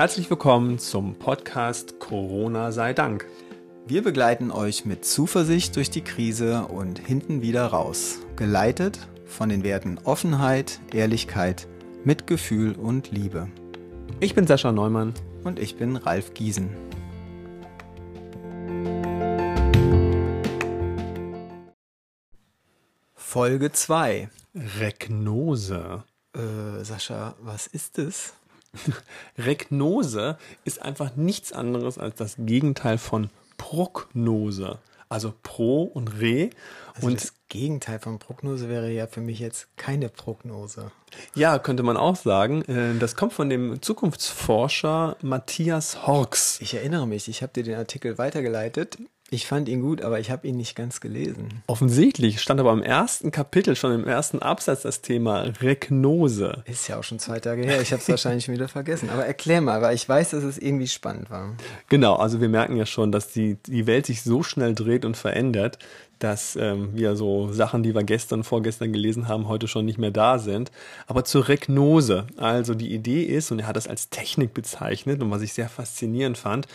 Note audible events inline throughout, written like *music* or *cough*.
Herzlich willkommen zum Podcast Corona sei Dank. Wir begleiten euch mit Zuversicht durch die Krise und hinten wieder raus, geleitet von den Werten Offenheit, Ehrlichkeit, Mitgefühl und Liebe. Ich bin Sascha Neumann und ich bin Ralf Giesen. Folge 2. Regnose. Äh, Sascha, was ist es? *laughs* Regnose ist einfach nichts anderes als das Gegenteil von Prognose. Also Pro und Re. Also und das Gegenteil von Prognose wäre ja für mich jetzt keine Prognose. Ja, könnte man auch sagen. Äh, das kommt von dem Zukunftsforscher Matthias Horks. Ich erinnere mich, ich habe dir den Artikel weitergeleitet ich fand ihn gut, aber ich habe ihn nicht ganz gelesen. Offensichtlich stand aber im ersten Kapitel, schon im ersten Absatz das Thema Regnose. Ist ja auch schon zwei Tage her. Ich habe es wahrscheinlich wieder vergessen. Aber erklär mal, weil ich weiß, dass es irgendwie spannend war. Genau, also wir merken ja schon, dass die, die Welt sich so schnell dreht und verändert, dass ähm, wir so Sachen, die wir gestern, vorgestern gelesen haben, heute schon nicht mehr da sind. Aber zur Regnose. Also die Idee ist, und er hat das als Technik bezeichnet und was ich sehr faszinierend fand,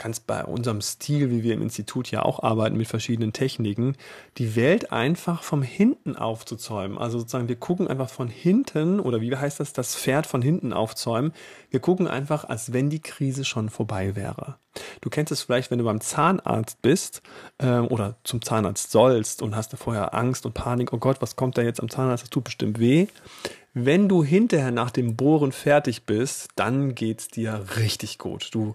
ganz bei unserem Stil, wie wir im Institut ja auch arbeiten mit verschiedenen Techniken, die Welt einfach vom Hinten aufzuzäumen. Also sozusagen, wir gucken einfach von hinten, oder wie heißt das, das Pferd von hinten aufzäumen. Wir gucken einfach, als wenn die Krise schon vorbei wäre. Du kennst es vielleicht, wenn du beim Zahnarzt bist ähm, oder zum Zahnarzt sollst und hast da vorher Angst und Panik, oh Gott, was kommt da jetzt am Zahnarzt, das tut bestimmt weh. Wenn du hinterher nach dem Bohren fertig bist, dann geht's dir richtig gut. Du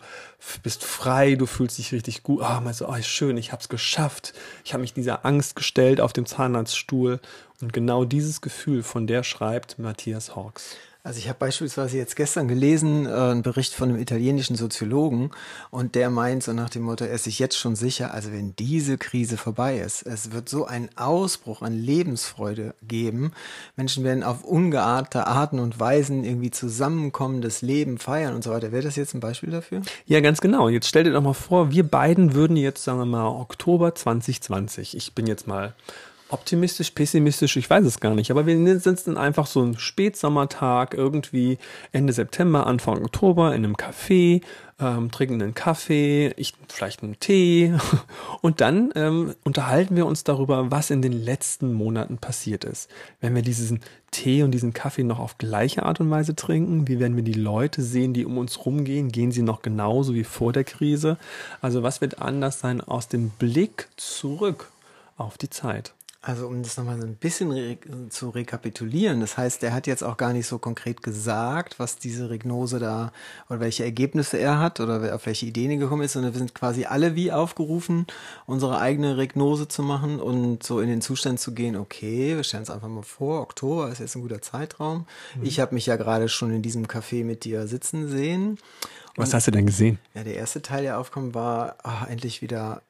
bist frei, du fühlst dich richtig gut. Ah, oh, meinst du, oh, schön, ich hab's geschafft. Ich habe mich dieser Angst gestellt auf dem Zahnarztstuhl. Und genau dieses Gefühl, von der schreibt Matthias Hawks. Also ich habe beispielsweise jetzt gestern gelesen, äh, einen Bericht von einem italienischen Soziologen und der meint so nach dem Motto, er ist sich jetzt schon sicher, also wenn diese Krise vorbei ist, es wird so einen Ausbruch an Lebensfreude geben. Menschen werden auf ungeahnte Arten und Weisen irgendwie zusammenkommen, das Leben feiern und so weiter. Wäre das jetzt ein Beispiel dafür? Ja, ganz genau. Jetzt stell dir doch mal vor, wir beiden würden jetzt, sagen wir mal, Oktober 2020, ich bin jetzt mal optimistisch, pessimistisch, ich weiß es gar nicht. Aber wir sitzen einfach so einen Spätsommertag, irgendwie Ende September, Anfang Oktober in einem Café, ähm, trinken einen Kaffee, ich vielleicht einen Tee *laughs* und dann ähm, unterhalten wir uns darüber, was in den letzten Monaten passiert ist. Wenn wir diesen Tee und diesen Kaffee noch auf gleiche Art und Weise trinken, wie werden wir die Leute sehen, die um uns rumgehen, gehen sie noch genauso wie vor der Krise? Also was wird anders sein aus dem Blick zurück auf die Zeit? Also um das nochmal so ein bisschen re zu rekapitulieren, das heißt, er hat jetzt auch gar nicht so konkret gesagt, was diese Regnose da oder welche Ergebnisse er hat oder auf welche Ideen er gekommen ist, sondern wir sind quasi alle wie aufgerufen, unsere eigene Regnose zu machen und so in den Zustand zu gehen, okay, wir stellen es einfach mal vor, Oktober ist jetzt ein guter Zeitraum. Mhm. Ich habe mich ja gerade schon in diesem Café mit dir sitzen sehen. Was hast du denn gesehen? Ja, der erste Teil, der aufkommt, war ach, endlich wieder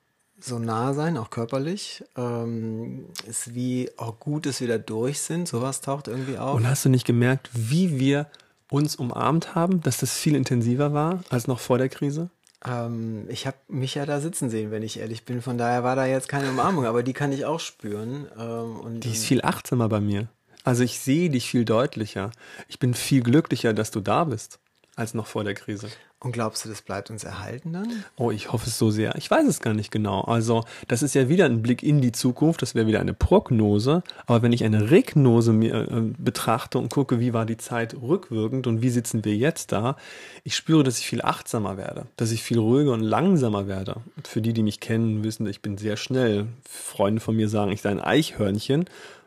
so nah sein, auch körperlich. Ähm, ist wie auch gut, dass wir da durch sind. Sowas taucht irgendwie auf. Und hast du nicht gemerkt, wie wir uns umarmt haben, dass das viel intensiver war als noch vor der Krise? Ähm, ich habe mich ja da sitzen sehen, wenn ich ehrlich bin. Von daher war da jetzt keine Umarmung, aber die kann ich auch spüren. Ähm, und, die ist viel achtsamer bei mir. Also ich sehe dich viel deutlicher. Ich bin viel glücklicher, dass du da bist, als noch vor der Krise. Und glaubst du, das bleibt uns erhalten dann? Oh, ich hoffe es so sehr. Ich weiß es gar nicht genau. Also, das ist ja wieder ein Blick in die Zukunft, das wäre wieder eine Prognose. Aber wenn ich eine Regnose mir äh, betrachte und gucke, wie war die Zeit rückwirkend und wie sitzen wir jetzt da, ich spüre, dass ich viel achtsamer werde, dass ich viel ruhiger und langsamer werde. Und für die, die mich kennen, wissen, ich bin sehr schnell. Freunde von mir sagen, ich sei ein Eichhörnchen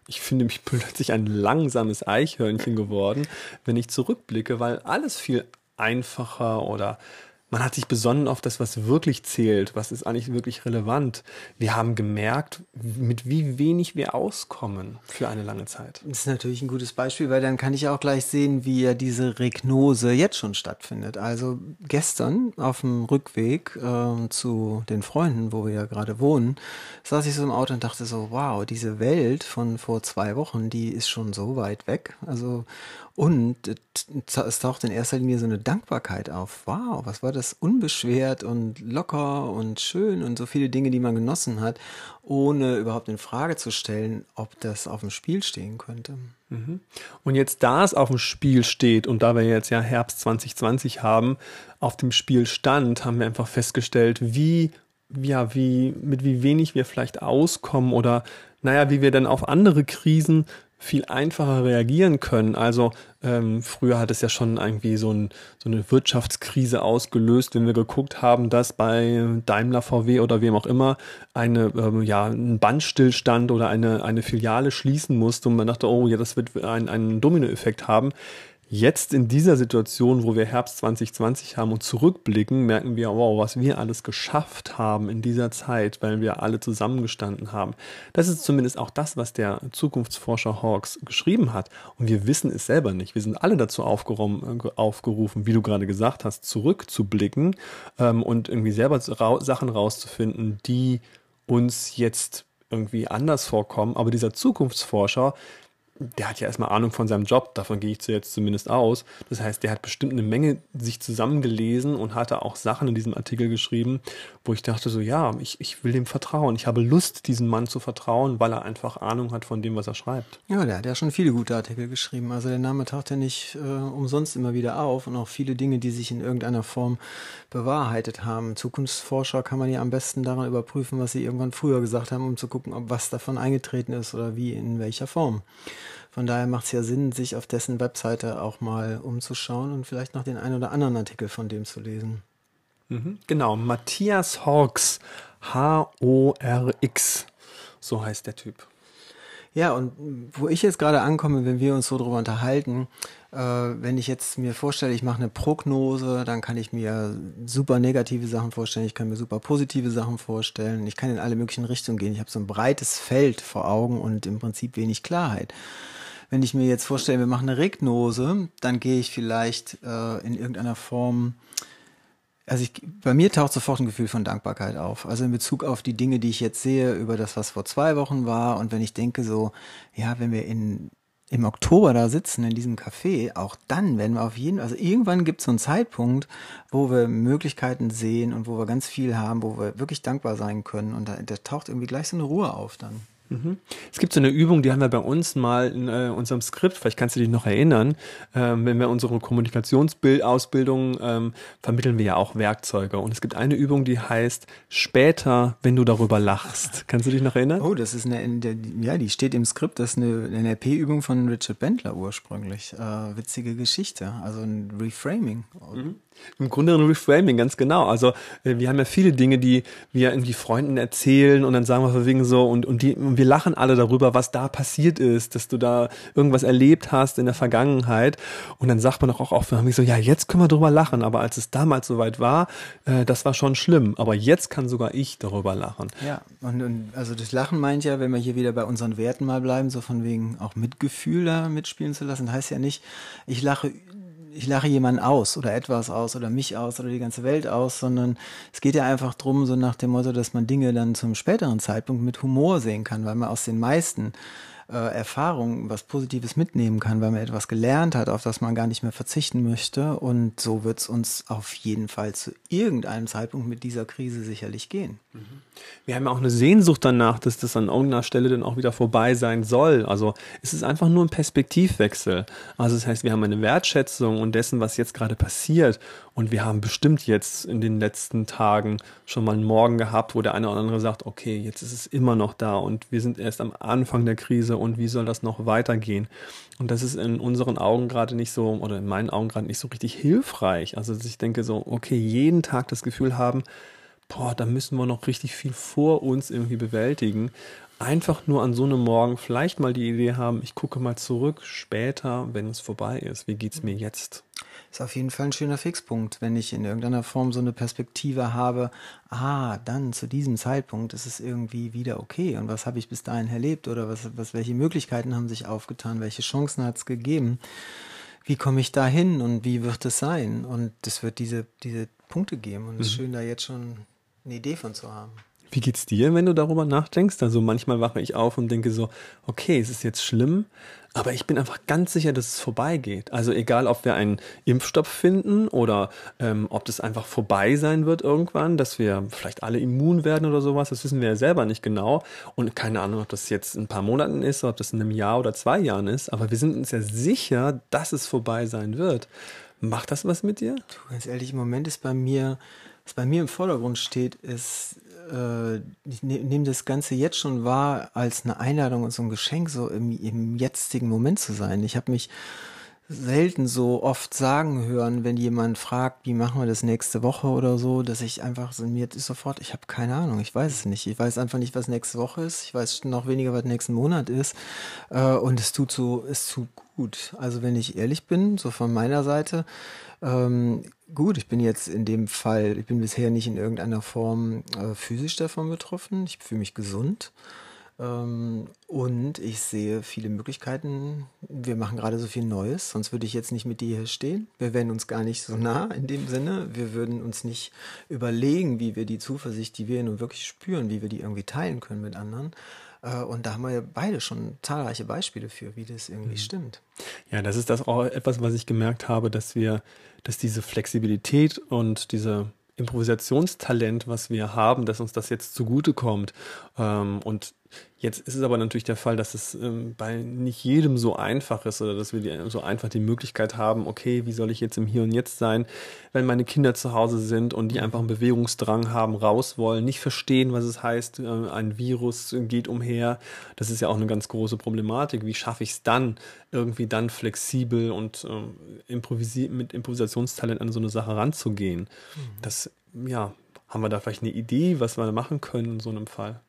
ich finde mich *laughs* plötzlich ein langsames Eichhörnchen geworden, wenn ich zurückblicke, weil alles viel einfacher oder man hat sich besonnen auf das, was wirklich zählt, was ist eigentlich wirklich relevant. Wir haben gemerkt, mit wie wenig wir auskommen für eine lange Zeit. Das ist natürlich ein gutes Beispiel, weil dann kann ich auch gleich sehen, wie ja diese Regnose jetzt schon stattfindet. Also gestern auf dem Rückweg äh, zu den Freunden, wo wir ja gerade wohnen, saß ich so im Auto und dachte so, wow, diese Welt von vor zwei Wochen, die ist schon so weit weg. Also und es taucht in erster Linie so eine Dankbarkeit auf. Wow, was war das? Das unbeschwert und locker und schön und so viele Dinge, die man genossen hat, ohne überhaupt in Frage zu stellen, ob das auf dem Spiel stehen könnte. Mhm. Und jetzt, da es auf dem Spiel steht und da wir jetzt ja Herbst 2020 haben, auf dem Spiel stand, haben wir einfach festgestellt, wie ja, wie, mit wie wenig wir vielleicht auskommen oder, naja, wie wir dann auf andere Krisen viel einfacher reagieren können. Also ähm, früher hat es ja schon irgendwie so, ein, so eine Wirtschaftskrise ausgelöst, wenn wir geguckt haben, dass bei Daimler, VW oder wem auch immer eine, ähm, ja, ein Bandstillstand oder eine, eine Filiale schließen musste und man dachte, oh ja, das wird ein, einen Dominoeffekt haben. Jetzt in dieser Situation, wo wir Herbst 2020 haben und zurückblicken, merken wir, wow, was wir alles geschafft haben in dieser Zeit, weil wir alle zusammengestanden haben. Das ist zumindest auch das, was der Zukunftsforscher Hawks geschrieben hat. Und wir wissen es selber nicht. Wir sind alle dazu aufgerufen, wie du gerade gesagt hast, zurückzublicken ähm, und irgendwie selber Sachen rauszufinden, die uns jetzt irgendwie anders vorkommen. Aber dieser Zukunftsforscher, der hat ja erstmal Ahnung von seinem Job, davon gehe ich jetzt zumindest aus. Das heißt, der hat bestimmt eine Menge sich zusammengelesen und hatte auch Sachen in diesem Artikel geschrieben, wo ich dachte so, ja, ich, ich will dem vertrauen. Ich habe Lust, diesem Mann zu vertrauen, weil er einfach Ahnung hat von dem, was er schreibt. Ja, der hat ja schon viele gute Artikel geschrieben. Also der Name taucht ja nicht äh, umsonst immer wieder auf und auch viele Dinge, die sich in irgendeiner Form bewahrheitet haben. Zukunftsforscher kann man ja am besten daran überprüfen, was sie irgendwann früher gesagt haben, um zu gucken, ob was davon eingetreten ist oder wie, in welcher Form. Von daher macht es ja Sinn, sich auf dessen Webseite auch mal umzuschauen und vielleicht noch den einen oder anderen Artikel von dem zu lesen. Mhm, genau, Matthias Horks, H-O-R-X, so heißt der Typ. Ja, und wo ich jetzt gerade ankomme, wenn wir uns so drüber unterhalten, äh, wenn ich jetzt mir vorstelle, ich mache eine Prognose, dann kann ich mir super negative Sachen vorstellen, ich kann mir super positive Sachen vorstellen, ich kann in alle möglichen Richtungen gehen. Ich habe so ein breites Feld vor Augen und im Prinzip wenig Klarheit. Wenn ich mir jetzt vorstelle, wir machen eine Regnose, dann gehe ich vielleicht äh, in irgendeiner Form also ich, bei mir taucht sofort ein Gefühl von Dankbarkeit auf. Also in Bezug auf die Dinge, die ich jetzt sehe, über das, was vor zwei Wochen war. Und wenn ich denke so, ja, wenn wir in, im Oktober da sitzen in diesem Café, auch dann werden wir auf jeden, also irgendwann gibt es so einen Zeitpunkt, wo wir Möglichkeiten sehen und wo wir ganz viel haben, wo wir wirklich dankbar sein können. Und da, da taucht irgendwie gleich so eine Ruhe auf dann. Mhm. Es gibt so eine Übung, die haben wir bei uns mal in äh, unserem Skript, vielleicht kannst du dich noch erinnern, ähm, wenn wir unsere Kommunikationsausbildung ähm, vermitteln wir ja auch Werkzeuge. Und es gibt eine Übung, die heißt später, wenn du darüber lachst. Kannst du dich noch erinnern? Oh, das ist eine, ja, die steht im Skript, das ist eine NLP-Übung von Richard Bentler ursprünglich. Äh, witzige Geschichte, also ein Reframing. Mhm. Im Grunde ein Reframing, ganz genau. Also äh, wir haben ja viele Dinge, die wir irgendwie Freunden erzählen und dann sagen wir wegen so und, und, die, und wir lachen alle darüber, was da passiert ist, dass du da irgendwas erlebt hast in der Vergangenheit. Und dann sagt man auch oft, wir so, ja, jetzt können wir darüber lachen, aber als es damals soweit war, äh, das war schon schlimm. Aber jetzt kann sogar ich darüber lachen. Ja, und, und also das Lachen meint ja, wenn wir hier wieder bei unseren Werten mal bleiben, so von wegen auch Mitgefühl da mitspielen zu lassen, heißt ja nicht, ich lache ich lache jemanden aus oder etwas aus oder mich aus oder die ganze Welt aus, sondern es geht ja einfach drum, so nach dem Motto, dass man Dinge dann zum späteren Zeitpunkt mit Humor sehen kann, weil man aus den meisten äh, Erfahrung was Positives mitnehmen kann, weil man etwas gelernt hat, auf das man gar nicht mehr verzichten möchte. Und so wird es uns auf jeden Fall zu irgendeinem Zeitpunkt mit dieser Krise sicherlich gehen. Wir haben ja auch eine Sehnsucht danach, dass das an irgendeiner Stelle dann auch wieder vorbei sein soll. Also es ist einfach nur ein Perspektivwechsel. Also das heißt, wir haben eine Wertschätzung und dessen, was jetzt gerade passiert. Und wir haben bestimmt jetzt in den letzten Tagen schon mal einen Morgen gehabt, wo der eine oder andere sagt, okay, jetzt ist es immer noch da und wir sind erst am Anfang der Krise und wie soll das noch weitergehen? Und das ist in unseren Augen gerade nicht so, oder in meinen Augen gerade nicht so richtig hilfreich. Also dass ich denke so, okay, jeden Tag das Gefühl haben, boah, da müssen wir noch richtig viel vor uns irgendwie bewältigen. Einfach nur an so einem Morgen vielleicht mal die Idee haben, ich gucke mal zurück später, wenn es vorbei ist. Wie geht's mir jetzt? Ist auf jeden Fall ein schöner Fixpunkt, wenn ich in irgendeiner Form so eine Perspektive habe, ah, dann zu diesem Zeitpunkt ist es irgendwie wieder okay. Und was habe ich bis dahin erlebt oder was, was, welche Möglichkeiten haben sich aufgetan, welche Chancen hat es gegeben? Wie komme ich da hin und wie wird es sein? Und es wird diese, diese Punkte geben und es ist mhm. schön, da jetzt schon eine Idee von zu haben. Wie geht's dir, wenn du darüber nachdenkst? Also manchmal wache ich auf und denke so, okay, es ist jetzt schlimm, aber ich bin einfach ganz sicher, dass es vorbeigeht. Also egal, ob wir einen Impfstoff finden oder ähm, ob das einfach vorbei sein wird irgendwann, dass wir vielleicht alle immun werden oder sowas, das wissen wir ja selber nicht genau. Und keine Ahnung, ob das jetzt in ein paar Monaten ist, ob das in einem Jahr oder zwei Jahren ist, aber wir sind uns ja sicher, dass es vorbei sein wird. Macht das was mit dir? Du, ganz ehrlich, im Moment ist bei mir, was bei mir im Vordergrund steht, ist äh, ich ne, nehme das Ganze jetzt schon wahr als eine Einladung und so ein Geschenk, so im, im jetzigen Moment zu sein. Ich habe mich selten so oft sagen hören, wenn jemand fragt, wie machen wir das nächste Woche oder so, dass ich einfach so mir sofort, ich habe keine Ahnung, ich weiß es nicht. Ich weiß einfach nicht, was nächste Woche ist. Ich weiß noch weniger, was nächsten Monat ist. Äh, und es tut so, es tut gut. Also wenn ich ehrlich bin, so von meiner Seite, ähm, gut, ich bin jetzt in dem Fall, ich bin bisher nicht in irgendeiner Form äh, physisch davon betroffen. Ich fühle mich gesund. Ähm, und ich sehe viele Möglichkeiten. Wir machen gerade so viel Neues, sonst würde ich jetzt nicht mit dir hier stehen. Wir wären uns gar nicht so nah in dem Sinne. Wir würden uns nicht überlegen, wie wir die Zuversicht, die wir nun wirklich spüren, wie wir die irgendwie teilen können mit anderen. Äh, und da haben wir beide schon zahlreiche Beispiele für, wie das irgendwie mhm. stimmt. Ja, das ist das auch etwas, was ich gemerkt habe, dass wir, dass diese Flexibilität und diese Improvisationstalent, was wir haben, dass uns das jetzt zugutekommt. Ähm, und Jetzt ist es aber natürlich der Fall, dass es ähm, bei nicht jedem so einfach ist oder dass wir die, so einfach die Möglichkeit haben, okay, wie soll ich jetzt im Hier und Jetzt sein, wenn meine Kinder zu Hause sind und die einfach einen Bewegungsdrang haben, raus wollen, nicht verstehen, was es heißt, äh, ein Virus geht umher. Das ist ja auch eine ganz große Problematik. Wie schaffe ich es dann, irgendwie dann flexibel und ähm, improvisi mit Improvisationstalent an so eine Sache ranzugehen? Mhm. Das, ja, haben wir da vielleicht eine Idee, was wir machen können in so einem Fall?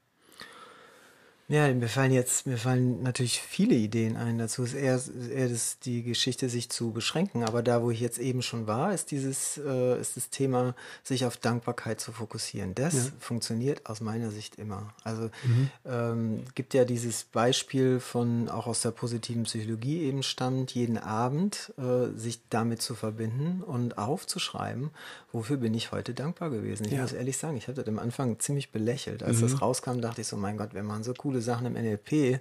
Ja, mir fallen jetzt, mir fallen natürlich viele Ideen ein dazu. Es ist eher, eher das, die Geschichte, sich zu beschränken. Aber da, wo ich jetzt eben schon war, ist dieses, äh, ist das Thema, sich auf Dankbarkeit zu fokussieren. Das ja. funktioniert aus meiner Sicht immer. Also mhm. ähm, gibt ja dieses Beispiel von, auch aus der positiven Psychologie eben stammt, jeden Abend äh, sich damit zu verbinden und aufzuschreiben, wofür bin ich heute dankbar gewesen. Ich ja. muss ehrlich sagen, ich habe das am Anfang ziemlich belächelt. Als mhm. das rauskam, dachte ich so, mein Gott, wir machen so coole Sachen im NLP.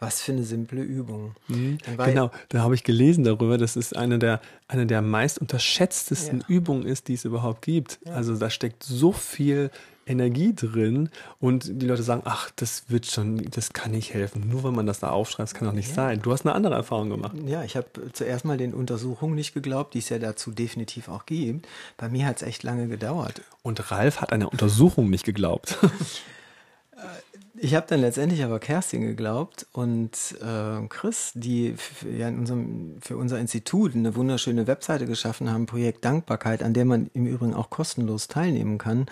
Was für eine simple Übung. Mhm. Genau, da habe ich gelesen darüber, dass es eine der, eine der meist unterschätztesten ja. Übungen ist, die es überhaupt gibt. Ja. Also da steckt so viel Energie drin und die Leute sagen, ach, das wird schon, das kann nicht helfen. Nur wenn man das da aufschreibt, das kann doch nicht ja. sein. Du hast eine andere Erfahrung gemacht. Ja, ich habe zuerst mal den Untersuchungen nicht geglaubt, die es ja dazu definitiv auch gibt. Bei mir hat es echt lange gedauert. Und Ralf hat eine Untersuchung nicht geglaubt. *laughs* *laughs* Ich habe dann letztendlich aber Kerstin geglaubt und äh, Chris, die ja in unserem, für unser Institut eine wunderschöne Webseite geschaffen haben, Projekt Dankbarkeit, an der man im Übrigen auch kostenlos teilnehmen kann,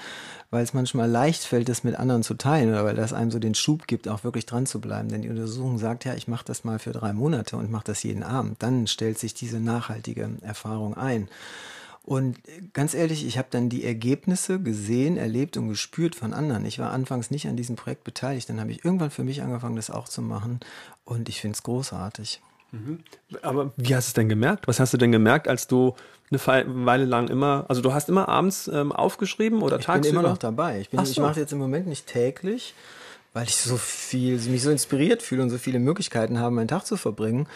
weil es manchmal leicht fällt, das mit anderen zu teilen oder weil das einem so den Schub gibt, auch wirklich dran zu bleiben. Denn die Untersuchung sagt ja, ich mache das mal für drei Monate und mache das jeden Abend. Dann stellt sich diese nachhaltige Erfahrung ein. Und ganz ehrlich, ich habe dann die Ergebnisse gesehen, erlebt und gespürt von anderen. Ich war anfangs nicht an diesem Projekt beteiligt. Dann habe ich irgendwann für mich angefangen, das auch zu machen. Und ich finde es großartig. Mhm. Aber wie hast du es denn gemerkt? Was hast du denn gemerkt, als du eine Weile lang immer, also du hast immer abends ähm, aufgeschrieben oder ich tagsüber? Ich bin immer noch dabei. Ich, so. ich mache jetzt im Moment nicht täglich, weil ich so viel, mich so inspiriert fühle und so viele Möglichkeiten habe, meinen Tag zu verbringen.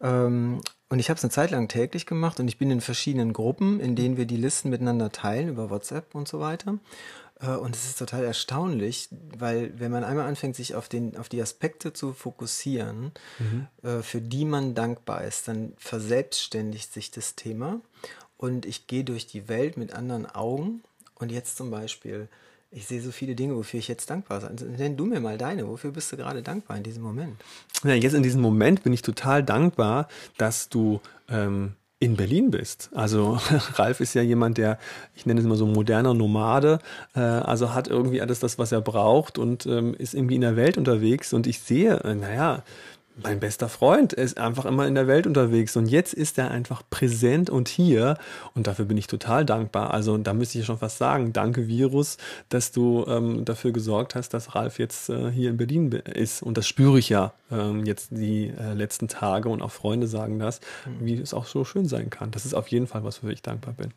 Ähm, und ich habe es eine Zeit lang täglich gemacht und ich bin in verschiedenen Gruppen, in denen wir die Listen miteinander teilen über WhatsApp und so weiter. Äh, und es ist total erstaunlich, weil wenn man einmal anfängt, sich auf, den, auf die Aspekte zu fokussieren, mhm. Äh, für die man dankbar ist, dann verselbstständigt sich das Thema. Und ich gehe durch die Welt mit anderen Augen. Und jetzt zum Beispiel ich sehe so viele Dinge, wofür ich jetzt dankbar bin. Also, nenn du mir mal deine. Wofür bist du gerade dankbar in diesem Moment? Ja, jetzt in diesem Moment bin ich total dankbar, dass du ähm, in Berlin bist. Also *laughs* Ralf ist ja jemand, der, ich nenne es immer so moderner Nomade, äh, also hat irgendwie alles das, was er braucht und ähm, ist irgendwie in der Welt unterwegs. Und ich sehe, äh, naja, mein bester Freund. Ist einfach immer in der Welt unterwegs und jetzt ist er einfach präsent und hier und dafür bin ich total dankbar. Also da müsste ich schon fast sagen, danke Virus, dass du ähm, dafür gesorgt hast, dass Ralf jetzt äh, hier in Berlin ist und das spüre ich ja ähm, jetzt die äh, letzten Tage und auch Freunde sagen das, mhm. wie es auch so schön sein kann. Das ist auf jeden Fall was, wofür ich dankbar bin.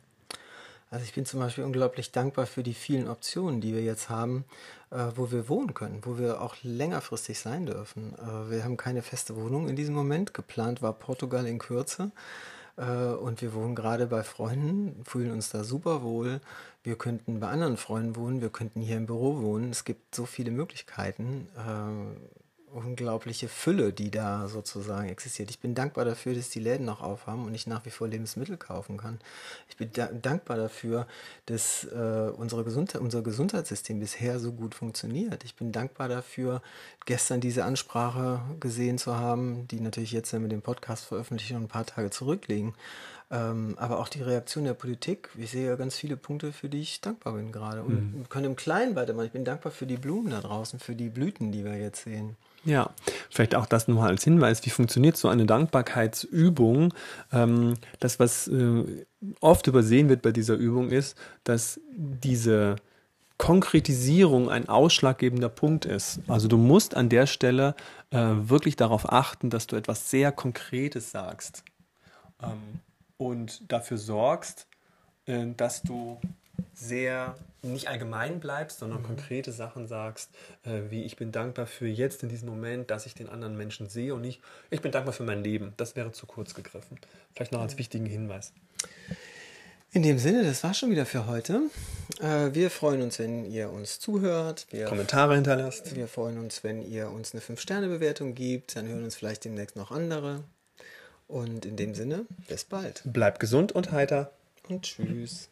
Also ich bin zum Beispiel unglaublich dankbar für die vielen Optionen, die wir jetzt haben, äh, wo wir wohnen können, wo wir auch längerfristig sein dürfen. Äh, wir haben keine feste Wohnung in diesem Moment. Geplant war Portugal in Kürze. Äh, und wir wohnen gerade bei Freunden, fühlen uns da super wohl. Wir könnten bei anderen Freunden wohnen, wir könnten hier im Büro wohnen. Es gibt so viele Möglichkeiten. Äh, unglaubliche Fülle, die da sozusagen existiert. Ich bin dankbar dafür, dass die Läden noch aufhaben und ich nach wie vor Lebensmittel kaufen kann. Ich bin da dankbar dafür, dass äh, unsere Gesundheit, unser Gesundheitssystem bisher so gut funktioniert. Ich bin dankbar dafür, gestern diese Ansprache gesehen zu haben, die natürlich jetzt, wir den Podcast veröffentlichen, ein paar Tage zurückliegen. Ähm, aber auch die Reaktion der Politik. Ich sehe ja ganz viele Punkte, für die ich dankbar bin gerade. Und mhm. können im Kleinen weitermachen. Ich bin dankbar für die Blumen da draußen, für die Blüten, die wir jetzt sehen. Ja, vielleicht auch das nochmal als Hinweis, wie funktioniert so eine Dankbarkeitsübung? Ähm, das, was äh, oft übersehen wird bei dieser Übung, ist, dass diese Konkretisierung ein ausschlaggebender Punkt ist. Also du musst an der Stelle äh, wirklich darauf achten, dass du etwas sehr Konkretes sagst ähm, und dafür sorgst, äh, dass du sehr nicht allgemein bleibst, sondern mhm. konkrete Sachen sagst, äh, wie ich bin dankbar für jetzt in diesem Moment, dass ich den anderen Menschen sehe und nicht, ich bin dankbar für mein Leben. Das wäre zu kurz gegriffen. Vielleicht noch als wichtigen Hinweis. In dem Sinne, das war schon wieder für heute. Äh, wir freuen uns, wenn ihr uns zuhört. Wir Kommentare hinterlasst. Wir freuen uns, wenn ihr uns eine 5-Sterne-Bewertung gibt. Dann hören uns vielleicht demnächst noch andere. Und in dem Sinne, bis bald. Bleibt gesund und heiter. Und tschüss.